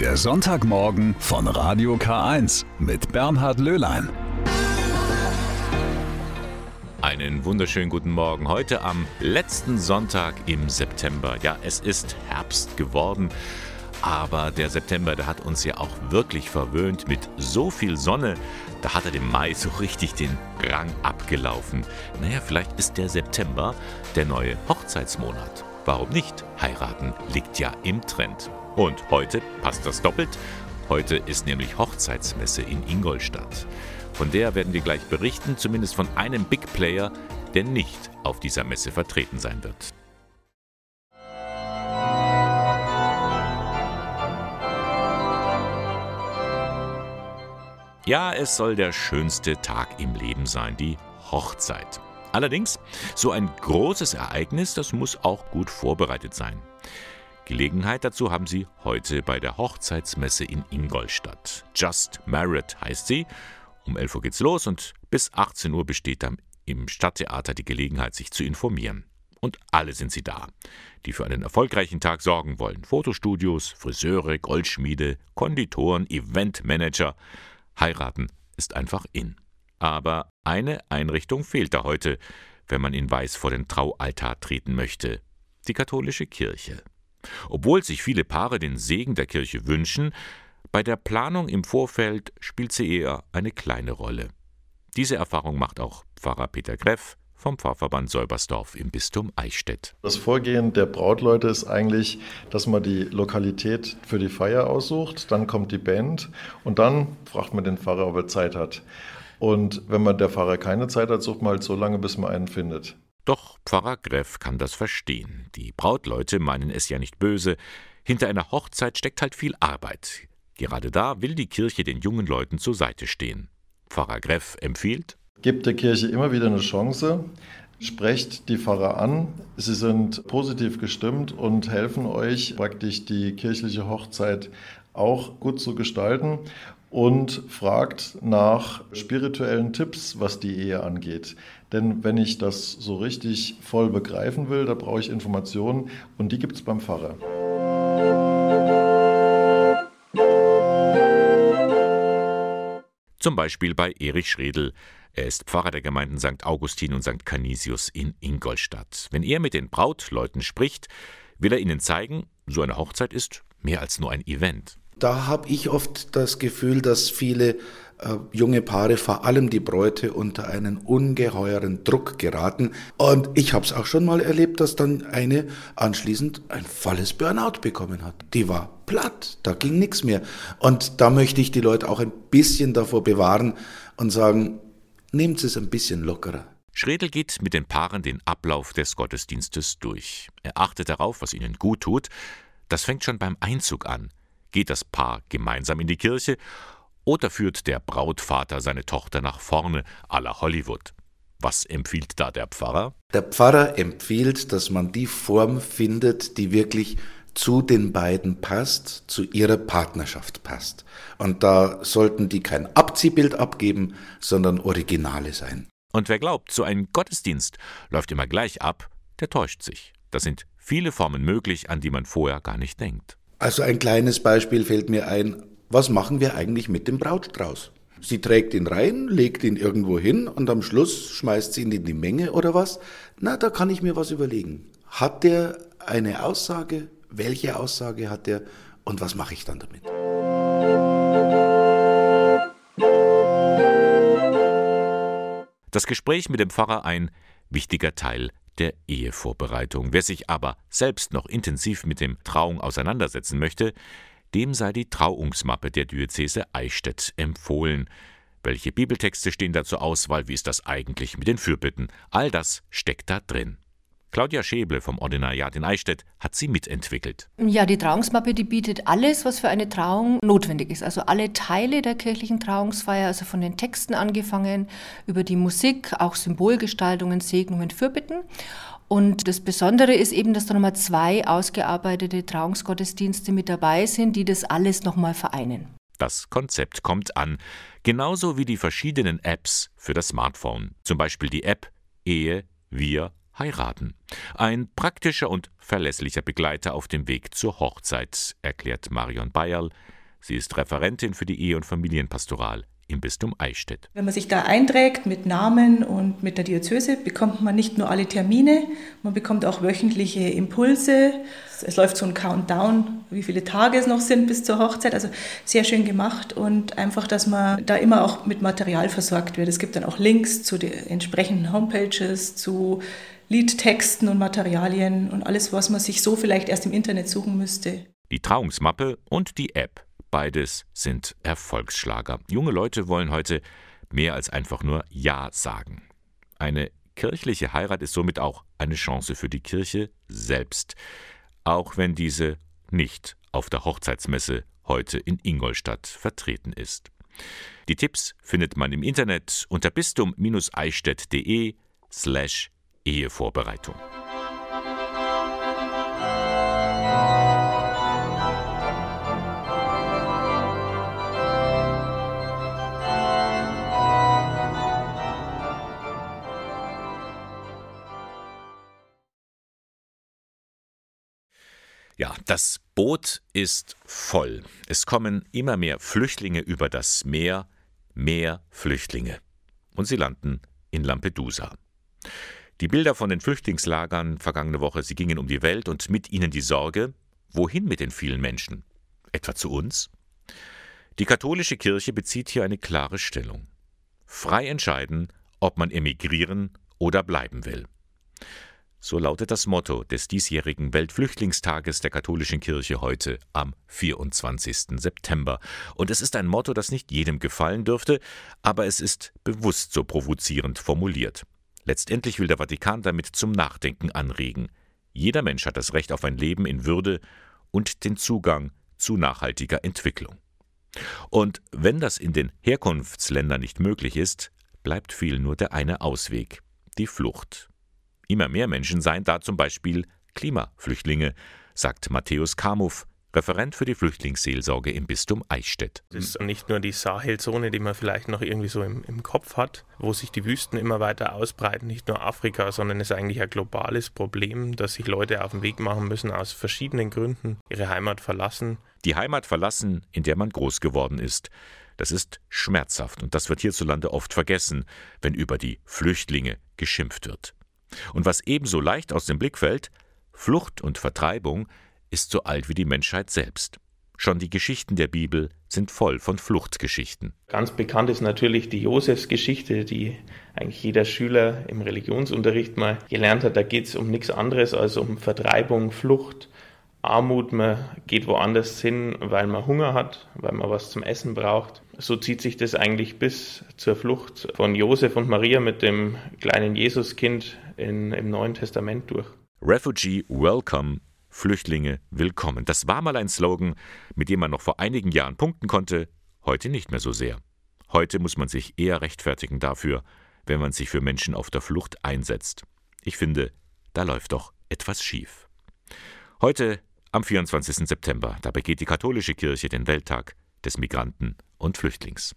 Der Sonntagmorgen von Radio K1 mit Bernhard Löhlein. Einen wunderschönen guten Morgen. Heute am letzten Sonntag im September. Ja, es ist Herbst geworden. Aber der September, der hat uns ja auch wirklich verwöhnt mit so viel Sonne. Da hat er dem Mai so richtig den Rang abgelaufen. Naja, vielleicht ist der September der neue Hochzeitsmonat. Warum nicht? Heiraten liegt ja im Trend. Und heute passt das doppelt. Heute ist nämlich Hochzeitsmesse in Ingolstadt. Von der werden wir gleich berichten, zumindest von einem Big Player, der nicht auf dieser Messe vertreten sein wird. Ja, es soll der schönste Tag im Leben sein, die Hochzeit. Allerdings, so ein großes Ereignis, das muss auch gut vorbereitet sein. Gelegenheit dazu haben Sie heute bei der Hochzeitsmesse in Ingolstadt. Just Married heißt sie. Um 11 Uhr geht's los und bis 18 Uhr besteht dann im Stadttheater die Gelegenheit, sich zu informieren. Und alle sind sie da, die für einen erfolgreichen Tag sorgen wollen. Fotostudios, Friseure, Goldschmiede, Konditoren, Eventmanager. Heiraten ist einfach in. Aber eine Einrichtung fehlt da heute, wenn man in Weiß vor den Traualtar treten möchte. Die katholische Kirche. Obwohl sich viele Paare den Segen der Kirche wünschen, bei der Planung im Vorfeld spielt sie eher eine kleine Rolle. Diese Erfahrung macht auch Pfarrer Peter Greff vom Pfarrverband Säubersdorf im Bistum Eichstätt. Das Vorgehen der Brautleute ist eigentlich, dass man die Lokalität für die Feier aussucht, dann kommt die Band und dann fragt man den Pfarrer, ob er Zeit hat. Und wenn man der Pfarrer keine Zeit hat, sucht man halt so lange, bis man einen findet. Doch Pfarrer Greff kann das verstehen. Die Brautleute meinen es ja nicht böse. Hinter einer Hochzeit steckt halt viel Arbeit. Gerade da will die Kirche den jungen Leuten zur Seite stehen. Pfarrer Greff empfiehlt, Gebt der Kirche immer wieder eine Chance, sprecht die Pfarrer an. Sie sind positiv gestimmt und helfen euch praktisch die kirchliche Hochzeit auch gut zu gestalten und fragt nach spirituellen Tipps, was die Ehe angeht. Denn wenn ich das so richtig voll begreifen will, da brauche ich Informationen und die gibt es beim Pfarrer. Zum Beispiel bei Erich Schredel. Er ist Pfarrer der Gemeinden St. Augustin und St. Canisius in Ingolstadt. Wenn er mit den Brautleuten spricht, will er ihnen zeigen, so eine Hochzeit ist mehr als nur ein Event. Da habe ich oft das Gefühl, dass viele äh, junge Paare, vor allem die Bräute, unter einen ungeheuren Druck geraten. Und ich habe es auch schon mal erlebt, dass dann eine anschließend ein volles Burnout bekommen hat. Die war platt, da ging nichts mehr. Und da möchte ich die Leute auch ein bisschen davor bewahren und sagen, nehmt es ein bisschen lockerer. Schredel geht mit den Paaren den Ablauf des Gottesdienstes durch. Er achtet darauf, was ihnen gut tut. Das fängt schon beim Einzug an. Geht das Paar gemeinsam in die Kirche oder führt der Brautvater seine Tochter nach vorne à la Hollywood? Was empfiehlt da der Pfarrer? Der Pfarrer empfiehlt, dass man die Form findet, die wirklich zu den beiden passt, zu ihrer Partnerschaft passt. Und da sollten die kein Abziehbild abgeben, sondern Originale sein. Und wer glaubt, so ein Gottesdienst läuft immer gleich ab, der täuscht sich. Da sind viele Formen möglich, an die man vorher gar nicht denkt. Also ein kleines Beispiel fällt mir ein, was machen wir eigentlich mit dem Brautstrauß? Sie trägt ihn rein, legt ihn irgendwo hin und am Schluss schmeißt sie ihn in die Menge oder was? Na, da kann ich mir was überlegen. Hat der eine Aussage? Welche Aussage hat er? Und was mache ich dann damit? Das Gespräch mit dem Pfarrer ein wichtiger Teil der Ehevorbereitung. Wer sich aber selbst noch intensiv mit dem Trauung auseinandersetzen möchte, dem sei die Trauungsmappe der Diözese Eichstätt empfohlen. Welche Bibeltexte stehen da zur Auswahl? Wie ist das eigentlich mit den Fürbitten? All das steckt da drin. Claudia Schäble vom Ordinariat in Eichstätt hat sie mitentwickelt. Ja, die Trauungsmappe, die bietet alles, was für eine Trauung notwendig ist. Also alle Teile der kirchlichen Trauungsfeier, also von den Texten angefangen, über die Musik, auch Symbolgestaltungen, Segnungen, Fürbitten. Und das Besondere ist eben, dass da nochmal zwei ausgearbeitete Trauungsgottesdienste mit dabei sind, die das alles nochmal vereinen. Das Konzept kommt an, genauso wie die verschiedenen Apps für das Smartphone. Zum Beispiel die App Ehe, Wir, heiraten. Ein praktischer und verlässlicher Begleiter auf dem Weg zur Hochzeit, erklärt Marion Bayerl. Sie ist Referentin für die Ehe- und Familienpastoral im Bistum Eichstätt. Wenn man sich da einträgt mit Namen und mit der Diözese, bekommt man nicht nur alle Termine, man bekommt auch wöchentliche Impulse. Es läuft so ein Countdown, wie viele Tage es noch sind bis zur Hochzeit. Also sehr schön gemacht und einfach, dass man da immer auch mit Material versorgt wird. Es gibt dann auch Links zu den entsprechenden Homepages, zu Liedtexten und Materialien und alles, was man sich so vielleicht erst im Internet suchen müsste. Die Trauungsmappe und die App Beides sind Erfolgsschlager. Junge Leute wollen heute mehr als einfach nur Ja sagen. Eine kirchliche Heirat ist somit auch eine Chance für die Kirche selbst, auch wenn diese nicht auf der Hochzeitsmesse heute in Ingolstadt vertreten ist. Die Tipps findet man im Internet unter bistum-eichstätt.de slash Ehevorbereitung. Ja, das Boot ist voll. Es kommen immer mehr Flüchtlinge über das Meer, mehr Flüchtlinge. Und sie landen in Lampedusa. Die Bilder von den Flüchtlingslagern vergangene Woche, sie gingen um die Welt und mit ihnen die Sorge, wohin mit den vielen Menschen? Etwa zu uns? Die katholische Kirche bezieht hier eine klare Stellung. Frei entscheiden, ob man emigrieren oder bleiben will. So lautet das Motto des diesjährigen Weltflüchtlingstages der katholischen Kirche heute am 24. September. Und es ist ein Motto, das nicht jedem gefallen dürfte, aber es ist bewusst so provozierend formuliert. Letztendlich will der Vatikan damit zum Nachdenken anregen. Jeder Mensch hat das Recht auf ein Leben in Würde und den Zugang zu nachhaltiger Entwicklung. Und wenn das in den Herkunftsländern nicht möglich ist, bleibt viel nur der eine Ausweg, die Flucht. Immer mehr Menschen seien da zum Beispiel Klimaflüchtlinge, sagt Matthäus Kamuff, Referent für die Flüchtlingsseelsorge im Bistum Eichstätt. Das ist nicht nur die Sahelzone, die man vielleicht noch irgendwie so im, im, Kopf hat, wo sich die Wüsten immer weiter ausbreiten, nicht nur Afrika, sondern es ist eigentlich ein globales Problem, dass sich Leute auf den Weg machen müssen aus verschiedenen Gründen, ihre Heimat verlassen. Die Heimat verlassen, in der man groß geworden ist. Das ist schmerzhaft und das wird hierzulande oft vergessen, wenn über die Flüchtlinge geschimpft wird. Und was ebenso leicht aus dem Blick fällt, Flucht und Vertreibung ist so alt wie die Menschheit selbst. Schon die Geschichten der Bibel sind voll von Fluchtgeschichten. Ganz bekannt ist natürlich die Josefsgeschichte, die eigentlich jeder Schüler im Religionsunterricht mal gelernt hat. Da geht es um nichts anderes als um Vertreibung, Flucht, Armut. Man geht woanders hin, weil man Hunger hat, weil man was zum Essen braucht. So zieht sich das eigentlich bis zur Flucht von Josef und Maria mit dem kleinen Jesuskind in, im Neuen Testament durch. Refugee Welcome, Flüchtlinge willkommen. Das war mal ein Slogan, mit dem man noch vor einigen Jahren punkten konnte, heute nicht mehr so sehr. Heute muss man sich eher rechtfertigen dafür, wenn man sich für Menschen auf der Flucht einsetzt. Ich finde, da läuft doch etwas schief. Heute, am 24. September, da begeht die katholische Kirche den Welttag des Migranten und Flüchtlings.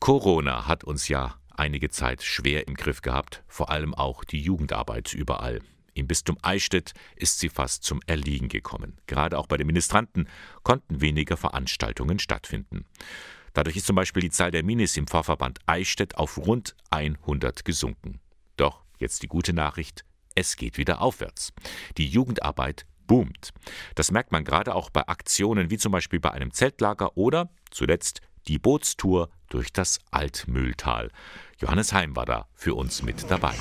Corona hat uns ja einige Zeit schwer im Griff gehabt, vor allem auch die Jugendarbeit überall. Im Bistum Eichstätt ist sie fast zum Erliegen gekommen. Gerade auch bei den Ministranten konnten weniger Veranstaltungen stattfinden. Dadurch ist zum Beispiel die Zahl der Minis im Pfarrverband Eichstätt auf rund 100 gesunken. Doch jetzt die gute Nachricht, es geht wieder aufwärts. Die Jugendarbeit boomt. Das merkt man gerade auch bei Aktionen wie zum Beispiel bei einem Zeltlager oder zuletzt die Bootstour durch das Altmühltal. Johannes Heim war da für uns mit dabei.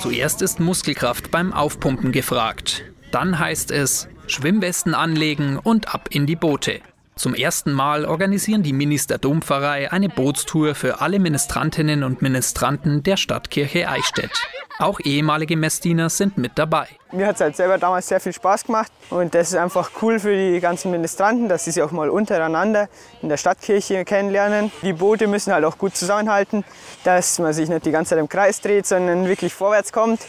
Zuerst ist Muskelkraft beim Aufpumpen gefragt. Dann heißt es Schwimmwesten anlegen und ab in die Boote. Zum ersten Mal organisieren die Minis der Dompfarrei eine Bootstour für alle Ministrantinnen und Ministranten der Stadtkirche Eichstätt. Auch ehemalige Messdiener sind mit dabei. Mir hat es halt selber damals sehr viel Spaß gemacht und das ist einfach cool für die ganzen Ministranten, dass sie sich auch mal untereinander in der Stadtkirche kennenlernen. Die Boote müssen halt auch gut zusammenhalten, dass man sich nicht die ganze Zeit im Kreis dreht, sondern wirklich vorwärts kommt.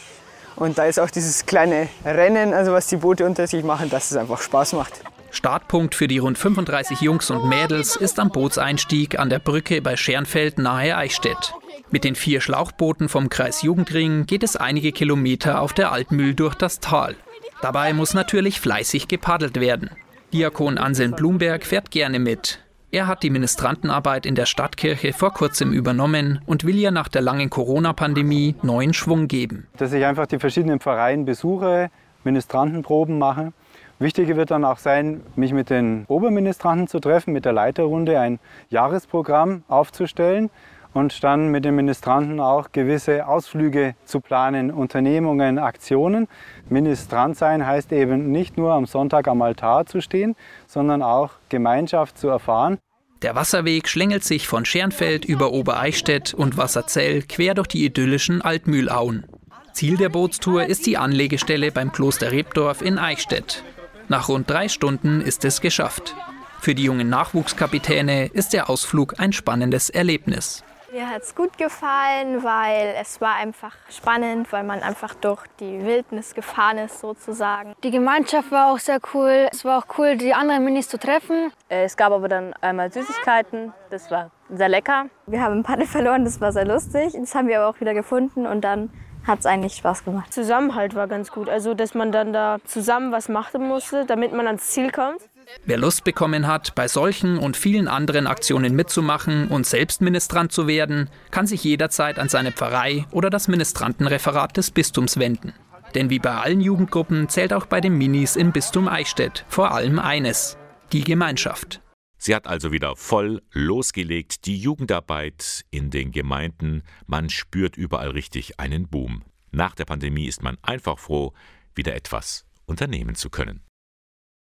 Und da ist auch dieses kleine Rennen, also was die Boote unter sich machen, dass es einfach Spaß macht. Startpunkt für die rund 35 Jungs und Mädels ist am Bootseinstieg an der Brücke bei Schernfeld nahe Eichstätt. Mit den vier Schlauchbooten vom Kreis Jugendring geht es einige Kilometer auf der Altmühl durch das Tal. Dabei muss natürlich fleißig gepaddelt werden. Diakon Anselm Blumberg fährt gerne mit. Er hat die Ministrantenarbeit in der Stadtkirche vor kurzem übernommen und will ja nach der langen Corona-Pandemie neuen Schwung geben. Dass ich einfach die verschiedenen Pfarreien besuche, Ministrantenproben mache. Wichtiger wird dann auch sein, mich mit den Oberministranten zu treffen, mit der Leiterrunde ein Jahresprogramm aufzustellen und dann mit den Ministranten auch gewisse Ausflüge zu planen, Unternehmungen, Aktionen. Ministrant sein heißt eben nicht nur am Sonntag am Altar zu stehen, sondern auch Gemeinschaft zu erfahren. Der Wasserweg schlängelt sich von Schernfeld über Obereichstätt und Wasserzell quer durch die idyllischen Altmühlauen. Ziel der Bootstour ist die Anlegestelle beim Kloster Rebdorf in Eichstätt. Nach rund drei Stunden ist es geschafft. Für die jungen Nachwuchskapitäne ist der Ausflug ein spannendes Erlebnis. Mir hat es gut gefallen, weil es war einfach spannend, weil man einfach durch die Wildnis gefahren ist sozusagen. Die Gemeinschaft war auch sehr cool. Es war auch cool, die anderen Minis zu treffen. Es gab aber dann einmal Süßigkeiten, das war sehr lecker. Wir haben ein Paddel verloren, das war sehr lustig. Das haben wir aber auch wieder gefunden und dann hat es eigentlich Spaß gemacht. Zusammenhalt war ganz gut, also dass man dann da zusammen was machen musste, damit man ans Ziel kommt. Wer Lust bekommen hat, bei solchen und vielen anderen Aktionen mitzumachen und selbst Ministrant zu werden, kann sich jederzeit an seine Pfarrei oder das Ministrantenreferat des Bistums wenden. Denn wie bei allen Jugendgruppen zählt auch bei den Minis im Bistum Eichstätt vor allem eines, die Gemeinschaft. Sie hat also wieder voll losgelegt, die Jugendarbeit in den Gemeinden. Man spürt überall richtig einen Boom. Nach der Pandemie ist man einfach froh, wieder etwas unternehmen zu können.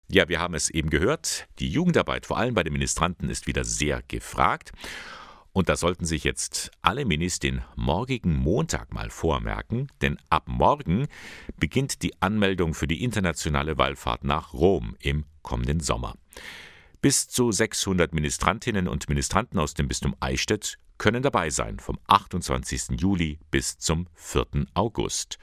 Ja, wir haben es eben gehört, die Jugendarbeit, vor allem bei den Ministranten, ist wieder sehr gefragt. Und da sollten sich jetzt alle Minis den morgigen Montag mal vormerken, denn ab morgen beginnt die Anmeldung für die internationale Wallfahrt nach Rom im kommenden Sommer. Bis zu 600 Ministrantinnen und Ministranten aus dem Bistum Eichstätt können dabei sein, vom 28. Juli bis zum 4. August.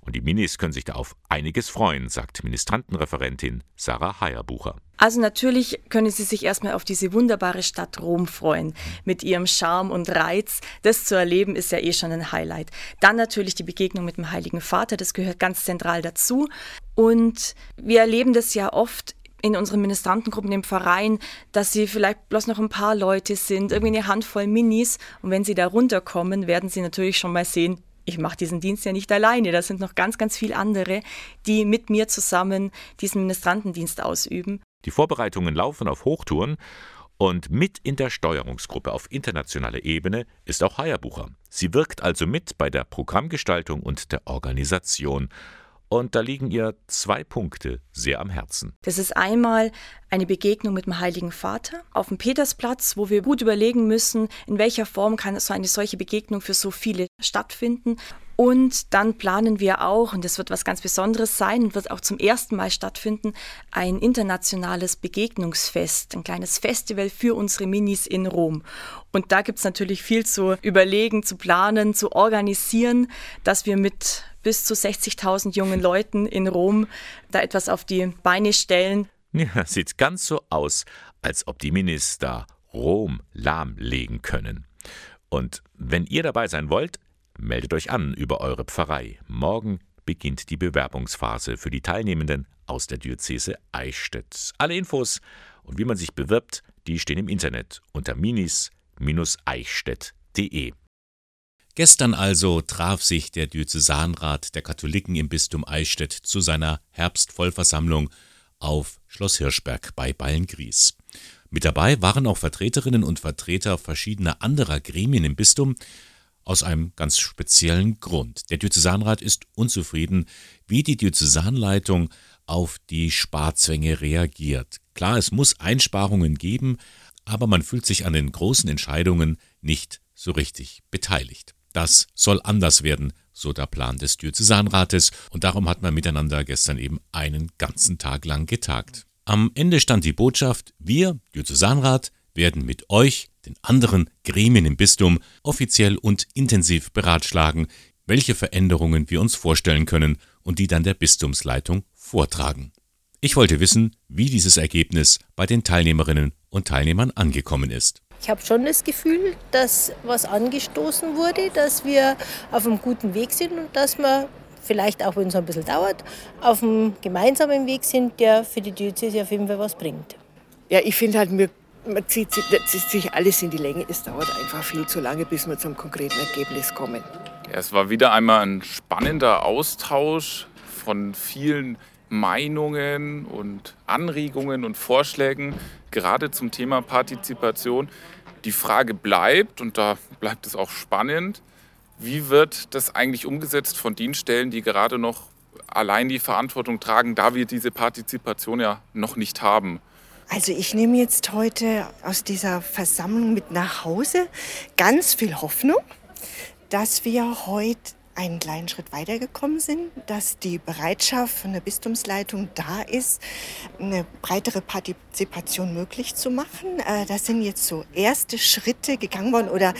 Und die Minis können sich da auf einiges freuen, sagt Ministrantenreferentin Sarah Heierbucher. Also natürlich können Sie sich erstmal auf diese wunderbare Stadt Rom freuen. Mit ihrem Charme und Reiz. Das zu erleben ist ja eh schon ein Highlight. Dann natürlich die Begegnung mit dem Heiligen Vater, das gehört ganz zentral dazu. Und wir erleben das ja oft in unseren Ministrantengruppen im Verein, dass sie vielleicht bloß noch ein paar Leute sind, irgendwie eine Handvoll Minis. Und wenn sie da runterkommen, werden sie natürlich schon mal sehen, ich mache diesen Dienst ja nicht alleine. Da sind noch ganz, ganz viele andere, die mit mir zusammen diesen Ministrantendienst ausüben. Die Vorbereitungen laufen auf Hochtouren und mit in der Steuerungsgruppe auf internationaler Ebene ist auch Heierbucher. Sie wirkt also mit bei der Programmgestaltung und der Organisation. Und da liegen ihr zwei Punkte sehr am Herzen. Das ist einmal eine Begegnung mit dem Heiligen Vater auf dem Petersplatz, wo wir gut überlegen müssen, in welcher Form kann so eine solche Begegnung für so viele stattfinden. Und dann planen wir auch, und das wird was ganz Besonderes sein und wird auch zum ersten Mal stattfinden, ein internationales Begegnungsfest, ein kleines Festival für unsere Minis in Rom. Und da gibt es natürlich viel zu überlegen, zu planen, zu organisieren, dass wir mit bis zu 60.000 jungen Leuten in Rom da etwas auf die Beine stellen. Ja, sieht ganz so aus, als ob die Minister Rom lahmlegen können. Und wenn ihr dabei sein wollt, meldet euch an über eure Pfarrei. Morgen beginnt die Bewerbungsphase für die Teilnehmenden aus der Diözese Eichstätt. Alle Infos und wie man sich bewirbt, die stehen im Internet unter minis-eichstätt.de. Gestern also traf sich der Diözesanrat der Katholiken im Bistum Eichstätt zu seiner Herbstvollversammlung auf Schloss Hirschberg bei Ballengries. Mit dabei waren auch Vertreterinnen und Vertreter verschiedener anderer Gremien im Bistum, aus einem ganz speziellen Grund. Der Diözesanrat ist unzufrieden, wie die Diözesanleitung auf die Sparzwänge reagiert. Klar, es muss Einsparungen geben, aber man fühlt sich an den großen Entscheidungen nicht so richtig beteiligt. Das soll anders werden, so der Plan des Diözesanrates, und darum hat man miteinander gestern eben einen ganzen Tag lang getagt. Am Ende stand die Botschaft, wir, Diözesanrat, werden mit euch, den anderen Gremien im Bistum, offiziell und intensiv beratschlagen, welche Veränderungen wir uns vorstellen können und die dann der Bistumsleitung vortragen. Ich wollte wissen, wie dieses Ergebnis bei den Teilnehmerinnen und Teilnehmern angekommen ist. Ich habe schon das Gefühl, dass was angestoßen wurde, dass wir auf einem guten Weg sind und dass wir vielleicht auch wenn es ein bisschen dauert, auf einem gemeinsamen Weg sind, der für die Diözese auf jeden Fall was bringt. Ja, ich finde halt, wir, man zieht, zieht sich alles in die Länge. Es dauert einfach viel zu lange, bis wir zum konkreten Ergebnis kommen. Ja, es war wieder einmal ein spannender Austausch von vielen Meinungen und Anregungen und Vorschlägen, gerade zum Thema Partizipation. Die Frage bleibt, und da bleibt es auch spannend, wie wird das eigentlich umgesetzt von den Stellen, die gerade noch allein die Verantwortung tragen, da wir diese Partizipation ja noch nicht haben? Also ich nehme jetzt heute aus dieser Versammlung mit nach Hause ganz viel Hoffnung, dass wir heute einen kleinen Schritt weitergekommen sind, dass die Bereitschaft von der Bistumsleitung da ist, eine breitere Partizipation möglich zu machen. Äh, da sind jetzt so erste Schritte gegangen worden oder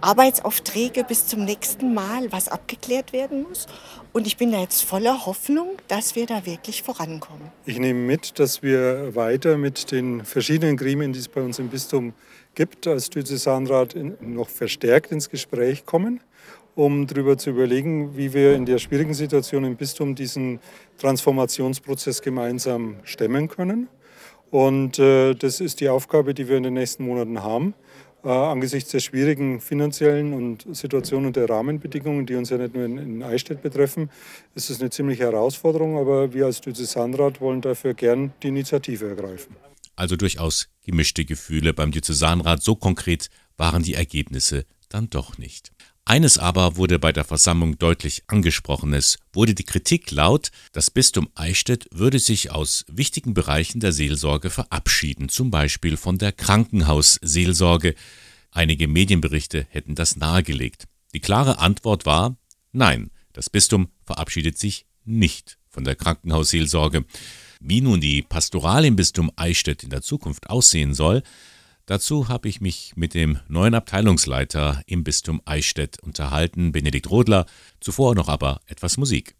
Arbeitsaufträge bis zum nächsten Mal, was abgeklärt werden muss. Und ich bin da jetzt voller Hoffnung, dass wir da wirklich vorankommen. Ich nehme mit, dass wir weiter mit den verschiedenen Gremien, die es bei uns im Bistum gibt, als Diözesanrat noch verstärkt ins Gespräch kommen um darüber zu überlegen, wie wir in der schwierigen Situation im Bistum diesen Transformationsprozess gemeinsam stemmen können. Und äh, das ist die Aufgabe, die wir in den nächsten Monaten haben. Äh, angesichts der schwierigen finanziellen und Situation und der Rahmenbedingungen, die uns ja nicht nur in, in Eichstätt betreffen, ist es eine ziemliche Herausforderung. Aber wir als Diözesanrat wollen dafür gern die Initiative ergreifen. Also durchaus gemischte Gefühle beim Diözesanrat. So konkret waren die Ergebnisse dann doch nicht. Eines aber wurde bei der Versammlung deutlich angesprochen. Es wurde die Kritik laut, das Bistum Eichstätt würde sich aus wichtigen Bereichen der Seelsorge verabschieden, zum Beispiel von der Krankenhausseelsorge. Einige Medienberichte hätten das nahegelegt. Die klare Antwort war Nein, das Bistum verabschiedet sich nicht von der Krankenhausseelsorge. Wie nun die Pastoral im Bistum Eichstätt in der Zukunft aussehen soll, Dazu habe ich mich mit dem neuen Abteilungsleiter im Bistum Eichstätt unterhalten, Benedikt Rodler, zuvor noch aber etwas Musik.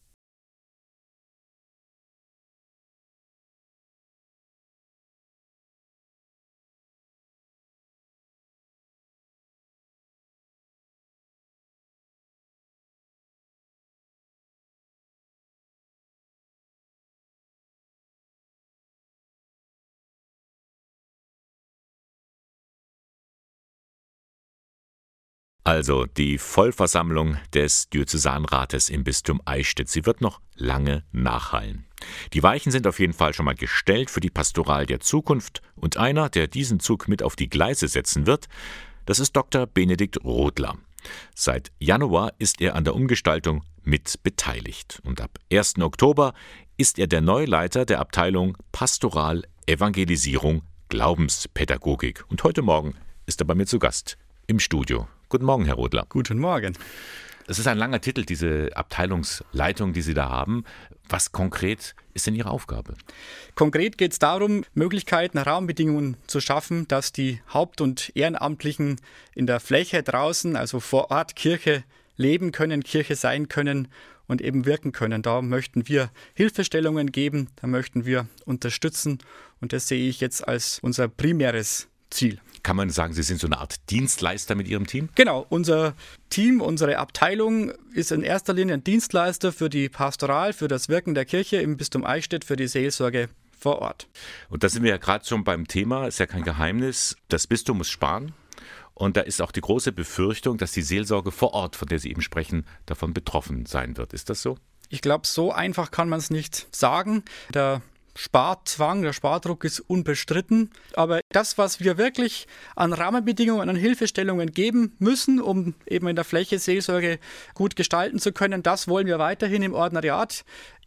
Also die Vollversammlung des Diözesanrates im Bistum Eichstätt. Sie wird noch lange nachhallen. Die Weichen sind auf jeden Fall schon mal gestellt für die Pastoral der Zukunft und einer, der diesen Zug mit auf die Gleise setzen wird, das ist Dr. Benedikt Rothler. Seit Januar ist er an der Umgestaltung mit beteiligt und ab 1. Oktober ist er der Neuleiter der Abteilung Pastoral Evangelisierung Glaubenspädagogik und heute Morgen ist er bei mir zu Gast im Studio. Guten Morgen, Herr Rodler. Guten Morgen. Das ist ein langer Titel, diese Abteilungsleitung, die Sie da haben. Was konkret ist denn Ihre Aufgabe? Konkret geht es darum, Möglichkeiten, Rahmenbedingungen zu schaffen, dass die Haupt- und Ehrenamtlichen in der Fläche draußen, also vor Ort Kirche leben können, Kirche sein können und eben wirken können. Da möchten wir Hilfestellungen geben, da möchten wir unterstützen und das sehe ich jetzt als unser primäres Ziel. Kann man sagen, Sie sind so eine Art Dienstleister mit Ihrem Team? Genau, unser Team, unsere Abteilung ist in erster Linie ein Dienstleister für die Pastoral, für das Wirken der Kirche im Bistum Eichstätt, für die Seelsorge vor Ort. Und da sind wir ja gerade schon beim Thema, ist ja kein Geheimnis, das Bistum muss sparen. Und da ist auch die große Befürchtung, dass die Seelsorge vor Ort, von der Sie eben sprechen, davon betroffen sein wird. Ist das so? Ich glaube, so einfach kann man es nicht sagen. Der Sparzwang, der Spardruck ist unbestritten. Aber das, was wir wirklich an Rahmenbedingungen, an Hilfestellungen geben müssen, um eben in der Fläche Seelsorge gut gestalten zu können, das wollen wir weiterhin im Ordnariat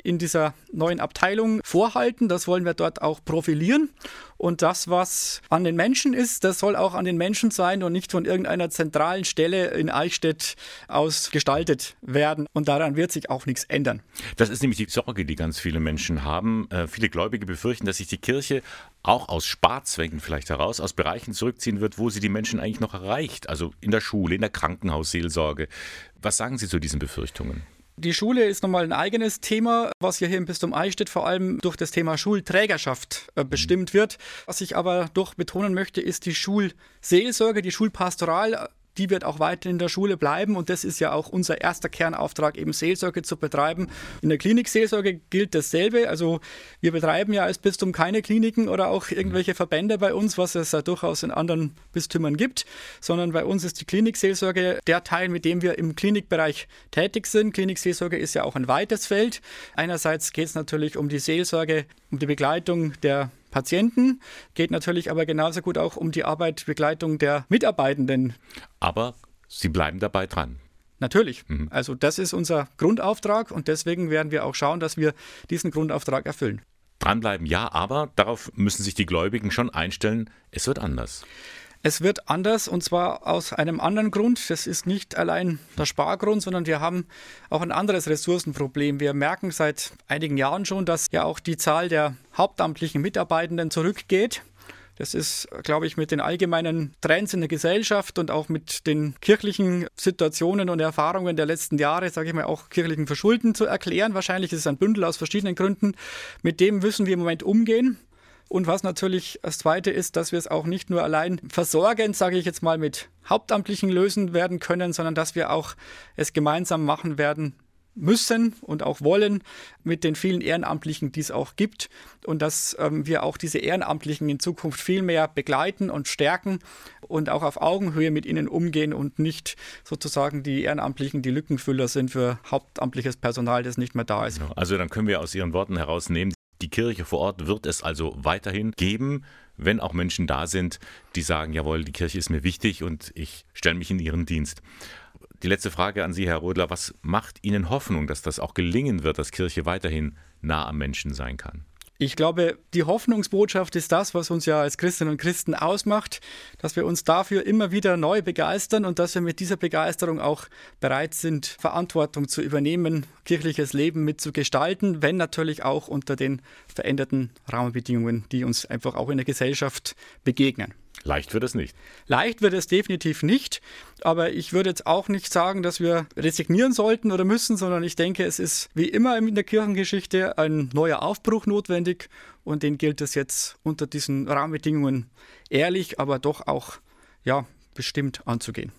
in dieser neuen Abteilung vorhalten. Das wollen wir dort auch profilieren. Und das, was an den Menschen ist, das soll auch an den Menschen sein und nicht von irgendeiner zentralen Stelle in Eichstätt aus gestaltet werden. Und daran wird sich auch nichts ändern. Das ist nämlich die Sorge, die ganz viele Menschen haben. Äh, viele Gläubige befürchten, dass sich die Kirche auch aus Sparzwängen vielleicht heraus, aus Bereichen zurückziehen wird, wo sie die Menschen eigentlich noch erreicht. Also in der Schule, in der Krankenhausseelsorge. Was sagen Sie zu diesen Befürchtungen? Die Schule ist nochmal ein eigenes Thema, was hier im Bistum Eichstätt vor allem durch das Thema Schulträgerschaft äh, bestimmt wird. Was ich aber doch betonen möchte, ist die Schulseelsorge, die Schulpastoral die wird auch weiter in der Schule bleiben und das ist ja auch unser erster Kernauftrag, eben Seelsorge zu betreiben. In der Klinikseelsorge gilt dasselbe. Also wir betreiben ja als Bistum keine Kliniken oder auch irgendwelche Verbände bei uns, was es ja durchaus in anderen Bistümern gibt, sondern bei uns ist die Klinikseelsorge der Teil, mit dem wir im Klinikbereich tätig sind. Klinikseelsorge ist ja auch ein weites Feld. Einerseits geht es natürlich um die Seelsorge, um die Begleitung der Patienten, geht natürlich aber genauso gut auch um die Arbeit, Begleitung der Mitarbeitenden. Aber Sie bleiben dabei dran. Natürlich. Mhm. Also das ist unser Grundauftrag und deswegen werden wir auch schauen, dass wir diesen Grundauftrag erfüllen. Dranbleiben ja, aber darauf müssen sich die Gläubigen schon einstellen, es wird anders. Es wird anders und zwar aus einem anderen Grund. Das ist nicht allein der Spargrund, sondern wir haben auch ein anderes Ressourcenproblem. Wir merken seit einigen Jahren schon, dass ja auch die Zahl der hauptamtlichen Mitarbeitenden zurückgeht. Das ist, glaube ich, mit den allgemeinen Trends in der Gesellschaft und auch mit den kirchlichen Situationen und Erfahrungen der letzten Jahre, sage ich mal, auch kirchlichen Verschulden zu erklären. Wahrscheinlich ist es ein Bündel aus verschiedenen Gründen. Mit dem müssen wir im Moment umgehen. Und was natürlich das Zweite ist, dass wir es auch nicht nur allein versorgend, sage ich jetzt mal, mit Hauptamtlichen lösen werden können, sondern dass wir auch es gemeinsam machen werden müssen und auch wollen mit den vielen Ehrenamtlichen, die es auch gibt und dass ähm, wir auch diese Ehrenamtlichen in Zukunft viel mehr begleiten und stärken und auch auf Augenhöhe mit ihnen umgehen und nicht sozusagen die Ehrenamtlichen die Lückenfüller sind für hauptamtliches Personal, das nicht mehr da ist. Also dann können wir aus Ihren Worten herausnehmen, die Kirche vor Ort wird es also weiterhin geben, wenn auch Menschen da sind, die sagen, jawohl, die Kirche ist mir wichtig und ich stelle mich in ihren Dienst. Die letzte Frage an Sie, Herr Rodler, was macht Ihnen Hoffnung, dass das auch gelingen wird, dass Kirche weiterhin nah am Menschen sein kann? Ich glaube, die Hoffnungsbotschaft ist das, was uns ja als Christinnen und Christen ausmacht, dass wir uns dafür immer wieder neu begeistern und dass wir mit dieser Begeisterung auch bereit sind, Verantwortung zu übernehmen, kirchliches Leben mitzugestalten, wenn natürlich auch unter den veränderten Rahmenbedingungen, die uns einfach auch in der Gesellschaft begegnen. Leicht wird es nicht. Leicht wird es definitiv nicht, aber ich würde jetzt auch nicht sagen, dass wir resignieren sollten oder müssen, sondern ich denke, es ist wie immer in der Kirchengeschichte ein neuer Aufbruch notwendig und den gilt es jetzt unter diesen Rahmenbedingungen ehrlich, aber doch auch ja, bestimmt anzugehen.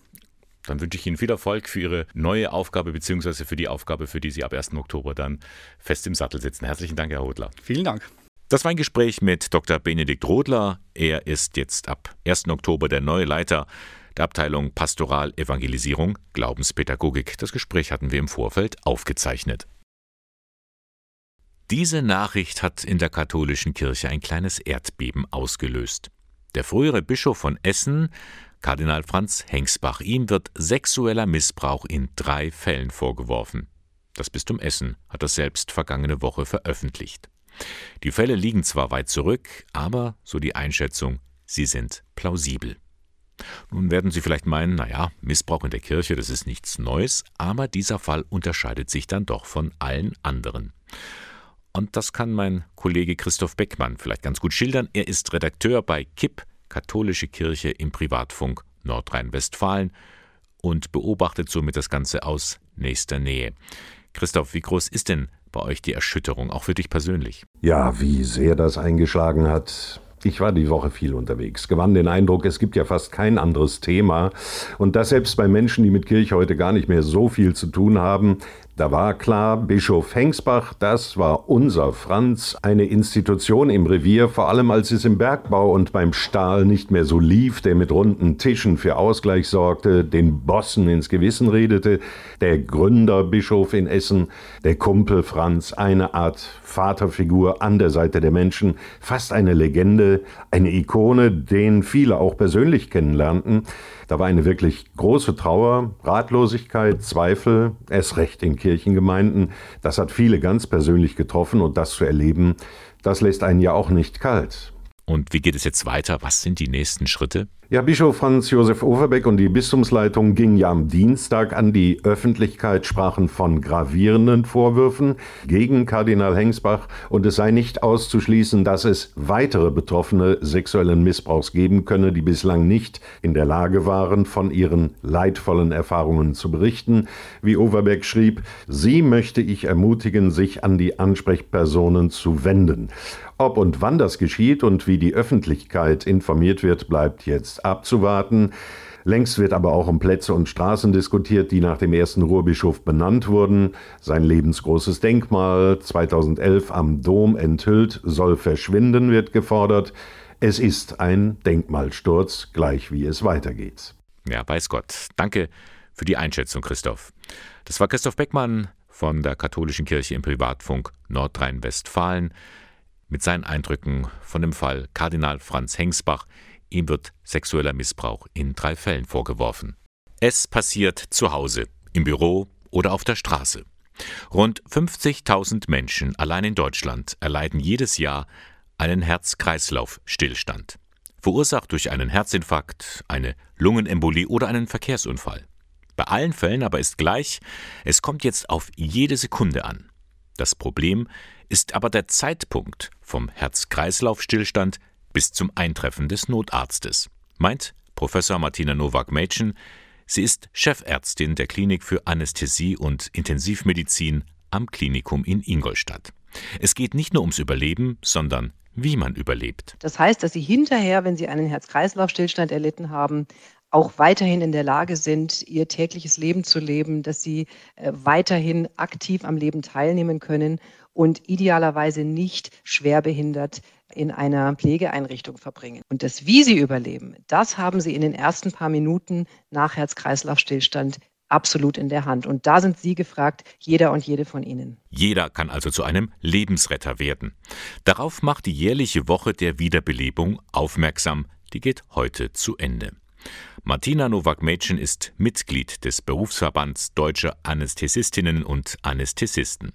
Dann wünsche ich Ihnen viel Erfolg für Ihre neue Aufgabe bzw. für die Aufgabe, für die Sie ab 1. Oktober dann fest im Sattel sitzen. Herzlichen Dank, Herr Hodler. Vielen Dank. Das war ein Gespräch mit Dr. Benedikt Rodler. Er ist jetzt ab 1. Oktober der neue Leiter der Abteilung Pastoral Evangelisierung Glaubenspädagogik. Das Gespräch hatten wir im Vorfeld aufgezeichnet. Diese Nachricht hat in der katholischen Kirche ein kleines Erdbeben ausgelöst. Der frühere Bischof von Essen, Kardinal Franz Hengsbach, ihm wird sexueller Missbrauch in drei Fällen vorgeworfen. Das Bistum Essen hat das selbst vergangene Woche veröffentlicht. Die Fälle liegen zwar weit zurück, aber, so die Einschätzung, sie sind plausibel. Nun werden Sie vielleicht meinen, naja, Missbrauch in der Kirche, das ist nichts Neues, aber dieser Fall unterscheidet sich dann doch von allen anderen. Und das kann mein Kollege Christoph Beckmann vielleicht ganz gut schildern. Er ist Redakteur bei KIP, Katholische Kirche im Privatfunk Nordrhein-Westfalen, und beobachtet somit das Ganze aus nächster Nähe. Christoph, wie groß ist denn bei euch die Erschütterung, auch für dich persönlich? Ja, wie sehr das eingeschlagen hat. Ich war die Woche viel unterwegs, gewann den Eindruck, es gibt ja fast kein anderes Thema. Und das selbst bei Menschen, die mit Kirche heute gar nicht mehr so viel zu tun haben, da war klar, Bischof Hengsbach, das war unser Franz, eine Institution im Revier, vor allem als es im Bergbau und beim Stahl nicht mehr so lief, der mit runden Tischen für Ausgleich sorgte, den Bossen ins Gewissen redete, der Gründerbischof in Essen, der Kumpel Franz, eine Art Vaterfigur an der Seite der Menschen, fast eine Legende, eine Ikone, den viele auch persönlich kennenlernten. Da war eine wirklich große Trauer, Ratlosigkeit, Zweifel, erst recht in Kirchengemeinden. Das hat viele ganz persönlich getroffen und das zu erleben, das lässt einen ja auch nicht kalt. Und wie geht es jetzt weiter? Was sind die nächsten Schritte? Ja, Bischof Franz Josef Overbeck und die Bistumsleitung gingen ja am Dienstag an die Öffentlichkeit, sprachen von gravierenden Vorwürfen gegen Kardinal Hengsbach und es sei nicht auszuschließen, dass es weitere Betroffene sexuellen Missbrauchs geben könne, die bislang nicht in der Lage waren, von ihren leidvollen Erfahrungen zu berichten. Wie Overbeck schrieb, sie möchte ich ermutigen, sich an die Ansprechpersonen zu wenden. Ob und wann das geschieht und wie die Öffentlichkeit informiert wird, bleibt jetzt abzuwarten. Längst wird aber auch um Plätze und Straßen diskutiert, die nach dem ersten Ruhrbischof benannt wurden. Sein lebensgroßes Denkmal, 2011 am Dom enthüllt, soll verschwinden, wird gefordert. Es ist ein Denkmalsturz, gleich wie es weitergeht. Ja, weiß Gott. Danke für die Einschätzung, Christoph. Das war Christoph Beckmann von der Katholischen Kirche im Privatfunk Nordrhein-Westfalen mit seinen Eindrücken von dem Fall Kardinal Franz Hengsbach. Ihm wird sexueller Missbrauch in drei Fällen vorgeworfen. Es passiert zu Hause, im Büro oder auf der Straße. Rund 50.000 Menschen allein in Deutschland erleiden jedes Jahr einen Herz-Kreislauf-Stillstand. Verursacht durch einen Herzinfarkt, eine Lungenembolie oder einen Verkehrsunfall. Bei allen Fällen aber ist gleich, es kommt jetzt auf jede Sekunde an. Das Problem ist aber der Zeitpunkt vom Herz-Kreislauf-Stillstand bis zum Eintreffen des Notarztes, meint Professor Martina Nowak-Mädchen. Sie ist Chefärztin der Klinik für Anästhesie und Intensivmedizin am Klinikum in Ingolstadt. Es geht nicht nur ums Überleben, sondern wie man überlebt. Das heißt, dass Sie hinterher, wenn Sie einen Herz-Kreislauf-Stillstand erlitten haben, auch weiterhin in der Lage sind, ihr tägliches Leben zu leben, dass sie äh, weiterhin aktiv am Leben teilnehmen können und idealerweise nicht schwerbehindert in einer Pflegeeinrichtung verbringen. Und das, wie sie überleben, das haben sie in den ersten paar Minuten nach Herz-Kreislauf-Stillstand absolut in der Hand. Und da sind Sie gefragt, jeder und jede von Ihnen. Jeder kann also zu einem Lebensretter werden. Darauf macht die jährliche Woche der Wiederbelebung aufmerksam. Die geht heute zu Ende. Martina Nowak-Mädchen ist Mitglied des Berufsverbands Deutscher Anästhesistinnen und Anästhesisten.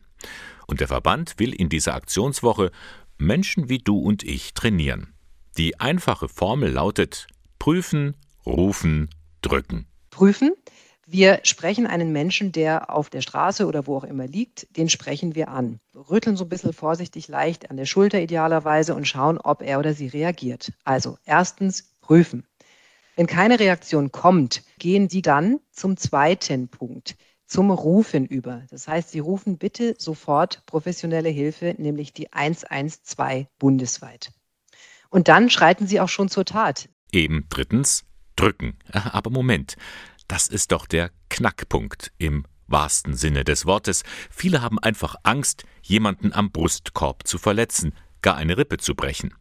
Und der Verband will in dieser Aktionswoche Menschen wie du und ich trainieren. Die einfache Formel lautet prüfen, rufen, drücken. Prüfen. Wir sprechen einen Menschen, der auf der Straße oder wo auch immer liegt, den sprechen wir an. Rütteln so ein bisschen vorsichtig leicht an der Schulter idealerweise und schauen, ob er oder sie reagiert. Also erstens prüfen. Wenn keine Reaktion kommt, gehen Sie dann zum zweiten Punkt zum Rufen über. Das heißt, Sie rufen bitte sofort professionelle Hilfe, nämlich die 112 bundesweit. Und dann schreiten Sie auch schon zur Tat. Eben drittens drücken. Aber Moment, das ist doch der Knackpunkt im wahrsten Sinne des Wortes. Viele haben einfach Angst, jemanden am Brustkorb zu verletzen, gar eine Rippe zu brechen.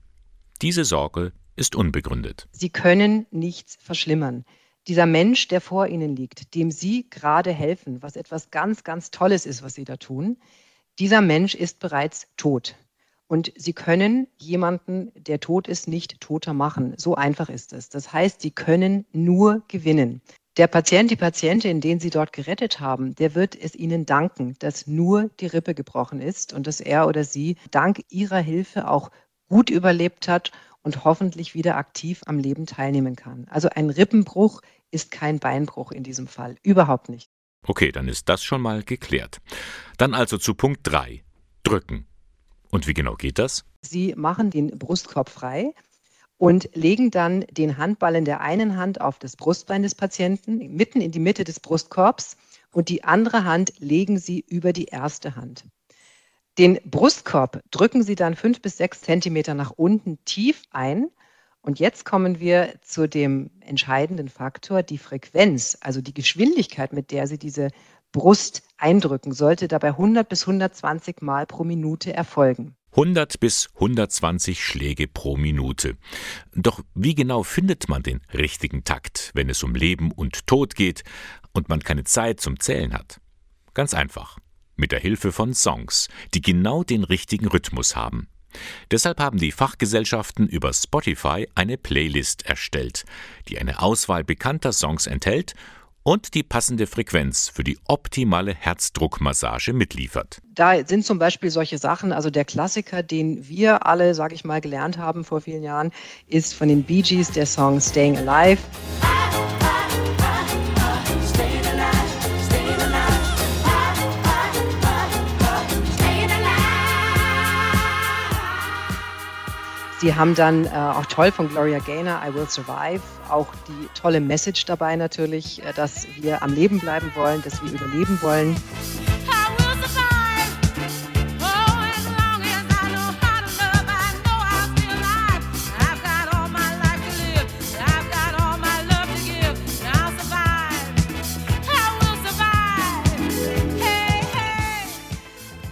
Diese Sorge ist unbegründet. Sie können nichts verschlimmern dieser Mensch, der vor Ihnen liegt, dem Sie gerade helfen, was etwas ganz, ganz Tolles ist, was Sie da tun, dieser Mensch ist bereits tot. Und Sie können jemanden, der tot ist, nicht toter machen. So einfach ist es. Das heißt, Sie können nur gewinnen. Der Patient, die Patientin, den Sie dort gerettet haben, der wird es Ihnen danken, dass nur die Rippe gebrochen ist und dass er oder sie dank Ihrer Hilfe auch gut überlebt hat und hoffentlich wieder aktiv am Leben teilnehmen kann. Also ein Rippenbruch ist kein Beinbruch in diesem Fall. Überhaupt nicht. Okay, dann ist das schon mal geklärt. Dann also zu Punkt 3. Drücken. Und wie genau geht das? Sie machen den Brustkorb frei und legen dann den Handball in der einen Hand auf das Brustbein des Patienten, mitten in die Mitte des Brustkorbs und die andere Hand legen Sie über die erste Hand. Den Brustkorb drücken Sie dann fünf bis sechs Zentimeter nach unten tief ein. Und jetzt kommen wir zu dem entscheidenden Faktor, die Frequenz, also die Geschwindigkeit, mit der Sie diese Brust eindrücken, sollte dabei 100 bis 120 Mal pro Minute erfolgen. 100 bis 120 Schläge pro Minute. Doch wie genau findet man den richtigen Takt, wenn es um Leben und Tod geht und man keine Zeit zum Zählen hat? Ganz einfach mit der Hilfe von Songs, die genau den richtigen Rhythmus haben. Deshalb haben die Fachgesellschaften über Spotify eine Playlist erstellt, die eine Auswahl bekannter Songs enthält und die passende Frequenz für die optimale Herzdruckmassage mitliefert. Da sind zum Beispiel solche Sachen, also der Klassiker, den wir alle, sage ich mal, gelernt haben vor vielen Jahren, ist von den Bee Gees der Song Staying Alive. Sie haben dann äh, auch toll von Gloria Gaynor, I Will Survive, auch die tolle Message dabei natürlich, äh, dass wir am Leben bleiben wollen, dass wir überleben wollen.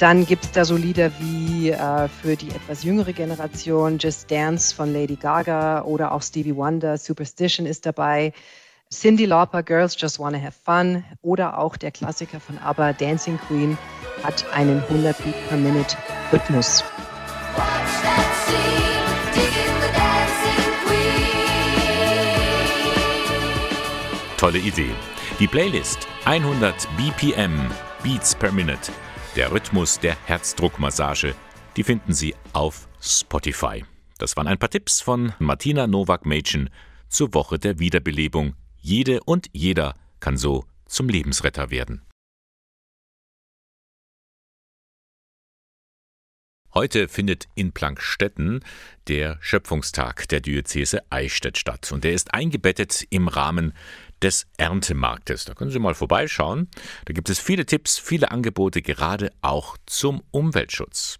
Dann gibt es da so Lieder wie äh, für die etwas jüngere Generation Just Dance von Lady Gaga oder auch Stevie Wonder, Superstition ist dabei. Cindy Lauper, Girls Just Wanna Have Fun oder auch der Klassiker von ABBA, Dancing Queen, hat einen 100 Beat per Minute Rhythmus. Tolle Idee. Die Playlist 100 BPM, Beats per Minute der Rhythmus der Herzdruckmassage, die finden Sie auf Spotify. Das waren ein paar Tipps von Martina Nowak-Machen zur Woche der Wiederbelebung. Jede und jeder kann so zum Lebensretter werden. Heute findet in Plankstetten der Schöpfungstag der Diözese Eichstätt statt und der ist eingebettet im Rahmen des Erntemarktes. Da können Sie mal vorbeischauen. Da gibt es viele Tipps, viele Angebote, gerade auch zum Umweltschutz.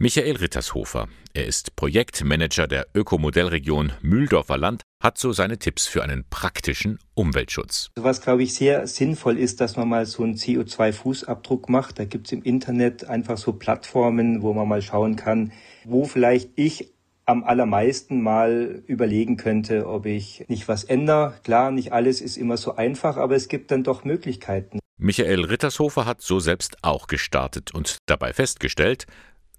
Michael Rittershofer, er ist Projektmanager der Ökomodellregion Mühldorfer Land, hat so seine Tipps für einen praktischen Umweltschutz. Was, glaube ich, sehr sinnvoll ist, dass man mal so einen CO2-Fußabdruck macht. Da gibt es im Internet einfach so Plattformen, wo man mal schauen kann, wo vielleicht ich am allermeisten mal überlegen könnte, ob ich nicht was ändere. Klar, nicht alles ist immer so einfach, aber es gibt dann doch Möglichkeiten. Michael Rittershofer hat so selbst auch gestartet und dabei festgestellt,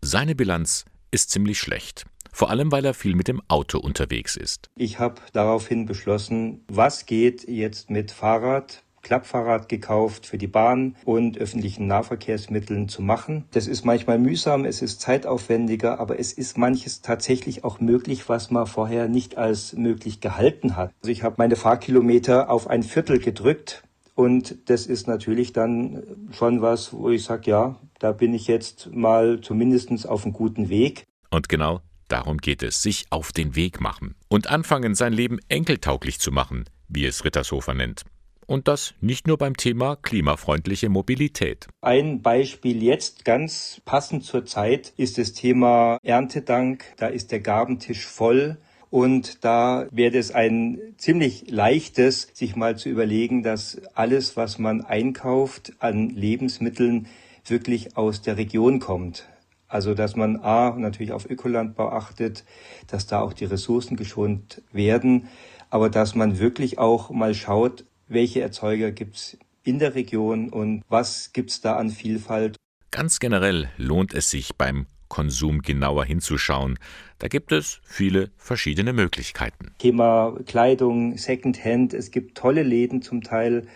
seine Bilanz ist ziemlich schlecht. Vor allem, weil er viel mit dem Auto unterwegs ist. Ich habe daraufhin beschlossen, was geht jetzt mit Fahrrad, Klappfahrrad gekauft für die Bahn und öffentlichen Nahverkehrsmitteln zu machen. Das ist manchmal mühsam, es ist zeitaufwendiger, aber es ist manches tatsächlich auch möglich, was man vorher nicht als möglich gehalten hat. Also ich habe meine Fahrkilometer auf ein Viertel gedrückt und das ist natürlich dann schon was, wo ich sage, ja, da bin ich jetzt mal zumindest auf einem guten Weg. Und genau darum geht es, sich auf den Weg machen und anfangen, sein Leben enkeltauglich zu machen, wie es Rittershofer nennt. Und das nicht nur beim Thema klimafreundliche Mobilität. Ein Beispiel jetzt ganz passend zur Zeit ist das Thema Erntedank. Da ist der Gabentisch voll. Und da wäre es ein ziemlich leichtes, sich mal zu überlegen, dass alles, was man einkauft an Lebensmitteln, wirklich aus der Region kommt. Also dass man A natürlich auf Ökolandbau achtet, dass da auch die Ressourcen geschont werden, aber dass man wirklich auch mal schaut, welche Erzeuger gibt es in der Region und was gibt es da an Vielfalt. Ganz generell lohnt es sich beim Konsum genauer hinzuschauen. Da gibt es viele verschiedene Möglichkeiten. Thema Kleidung, Secondhand, es gibt tolle Läden zum Teil.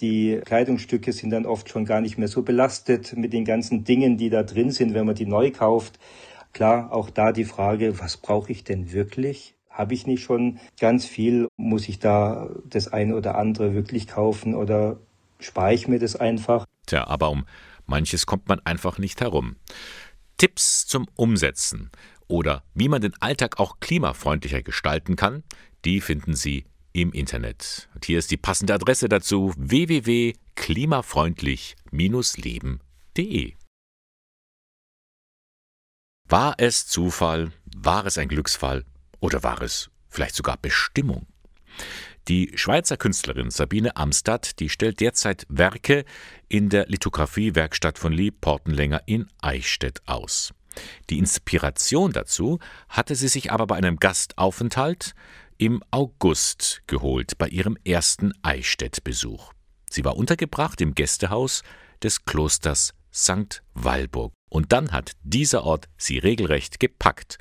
Die Kleidungsstücke sind dann oft schon gar nicht mehr so belastet mit den ganzen Dingen, die da drin sind, wenn man die neu kauft. Klar, auch da die Frage, was brauche ich denn wirklich? Habe ich nicht schon ganz viel? Muss ich da das eine oder andere wirklich kaufen oder spare ich mir das einfach? Tja, aber um manches kommt man einfach nicht herum. Tipps zum Umsetzen oder wie man den Alltag auch klimafreundlicher gestalten kann, die finden Sie im Internet. Und hier ist die passende Adresse dazu www.klimafreundlich-leben.de. War es Zufall? War es ein Glücksfall? Oder war es vielleicht sogar Bestimmung? Die Schweizer Künstlerin Sabine Amstadt, die stellt derzeit Werke in der Lithografiewerkstatt von Lee Portenlänger in Eichstätt aus. Die Inspiration dazu hatte sie sich aber bei einem Gastaufenthalt im August geholt, bei ihrem ersten Eichstätt-Besuch. Sie war untergebracht im Gästehaus des Klosters St. Walburg. Und dann hat dieser Ort sie regelrecht gepackt.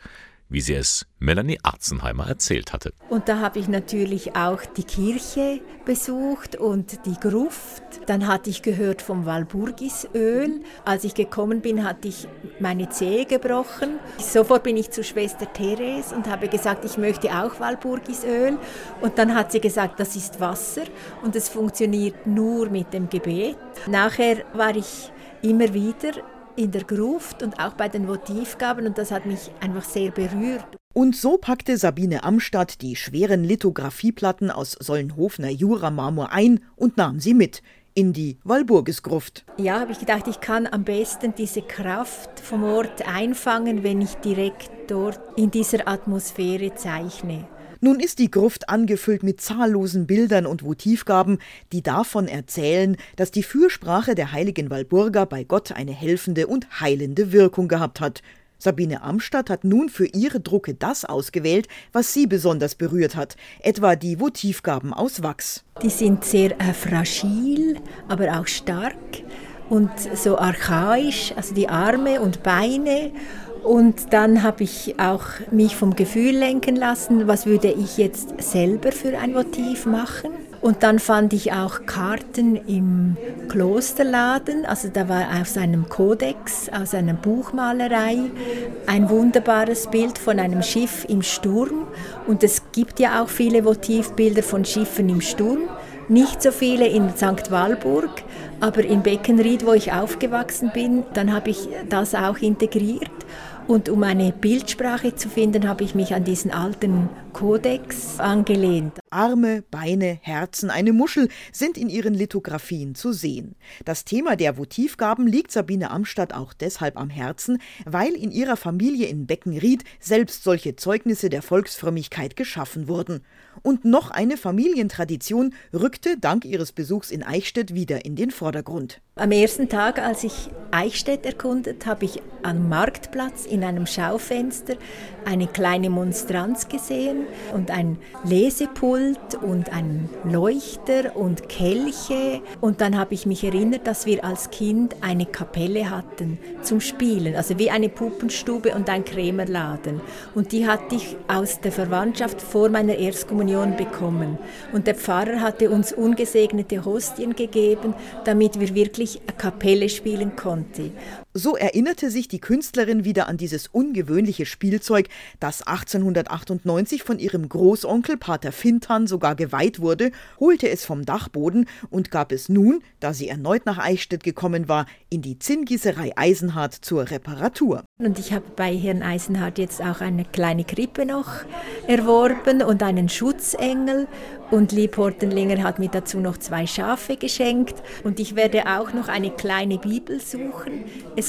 Wie sie es Melanie Arzenheimer erzählt hatte. Und da habe ich natürlich auch die Kirche besucht und die Gruft. Dann hatte ich gehört vom Walburgisöl. Als ich gekommen bin, hatte ich meine Zehe gebrochen. Sofort bin ich zu Schwester Therese und habe gesagt, ich möchte auch Walburgisöl. Und dann hat sie gesagt, das ist Wasser und es funktioniert nur mit dem Gebet. Nachher war ich immer wieder in der Gruft und auch bei den Votivgaben und das hat mich einfach sehr berührt. Und so packte Sabine Amstadt die schweren Lithografieplatten aus Sollenhofener Juramarmor ein und nahm sie mit in die Walburgisgruft. Ja, habe ich gedacht, ich kann am besten diese Kraft vom Ort einfangen, wenn ich direkt dort in dieser Atmosphäre zeichne. Nun ist die Gruft angefüllt mit zahllosen Bildern und Votivgaben, die davon erzählen, dass die Fürsprache der heiligen Walburga bei Gott eine helfende und heilende Wirkung gehabt hat. Sabine Amstadt hat nun für ihre Drucke das ausgewählt, was sie besonders berührt hat, etwa die Votivgaben aus Wachs. Die sind sehr äh, fragil, aber auch stark und so archaisch, also die Arme und Beine und dann habe ich auch mich vom Gefühl lenken lassen, was würde ich jetzt selber für ein Motiv machen. Und dann fand ich auch Karten im Klosterladen, also da war aus einem Kodex, aus einer Buchmalerei, ein wunderbares Bild von einem Schiff im Sturm. Und es gibt ja auch viele Motivbilder von Schiffen im Sturm. Nicht so viele in St. Walburg, aber in Beckenried, wo ich aufgewachsen bin, dann habe ich das auch integriert. Und um eine Bildsprache zu finden, habe ich mich an diesen alten Kodex angelehnt. Arme, Beine, Herzen, eine Muschel sind in ihren Lithografien zu sehen. Das Thema der Votivgaben liegt Sabine Amstadt auch deshalb am Herzen, weil in ihrer Familie in Beckenried selbst solche Zeugnisse der Volksfrömmigkeit geschaffen wurden. Und noch eine Familientradition rückte dank ihres Besuchs in Eichstätt wieder in den Vordergrund. Am ersten Tag, als ich Eichstätt erkundet, habe ich am Marktplatz in einem Schaufenster eine kleine Monstranz gesehen und ein Lesepult und ein Leuchter und Kelche. Und dann habe ich mich erinnert, dass wir als Kind eine Kapelle hatten zum Spielen, also wie eine Puppenstube und ein Krämerladen. Und die hatte ich aus der Verwandtschaft vor meiner Erstkommunion bekommen. Und der Pfarrer hatte uns ungesegnete Hostien gegeben, damit wir wirklich ich Kapelle spielen konnte. So erinnerte sich die Künstlerin wieder an dieses ungewöhnliche Spielzeug, das 1898 von ihrem Großonkel Pater Fintan sogar geweiht wurde, holte es vom Dachboden und gab es nun, da sie erneut nach Eichstätt gekommen war, in die Zinngießerei Eisenhardt zur Reparatur. Und ich habe bei Herrn Eisenhardt jetzt auch eine kleine Krippe noch erworben und einen Schutzengel und Lieb Hortenlinger hat mir dazu noch zwei Schafe geschenkt und ich werde auch noch eine kleine Bibel suchen. Es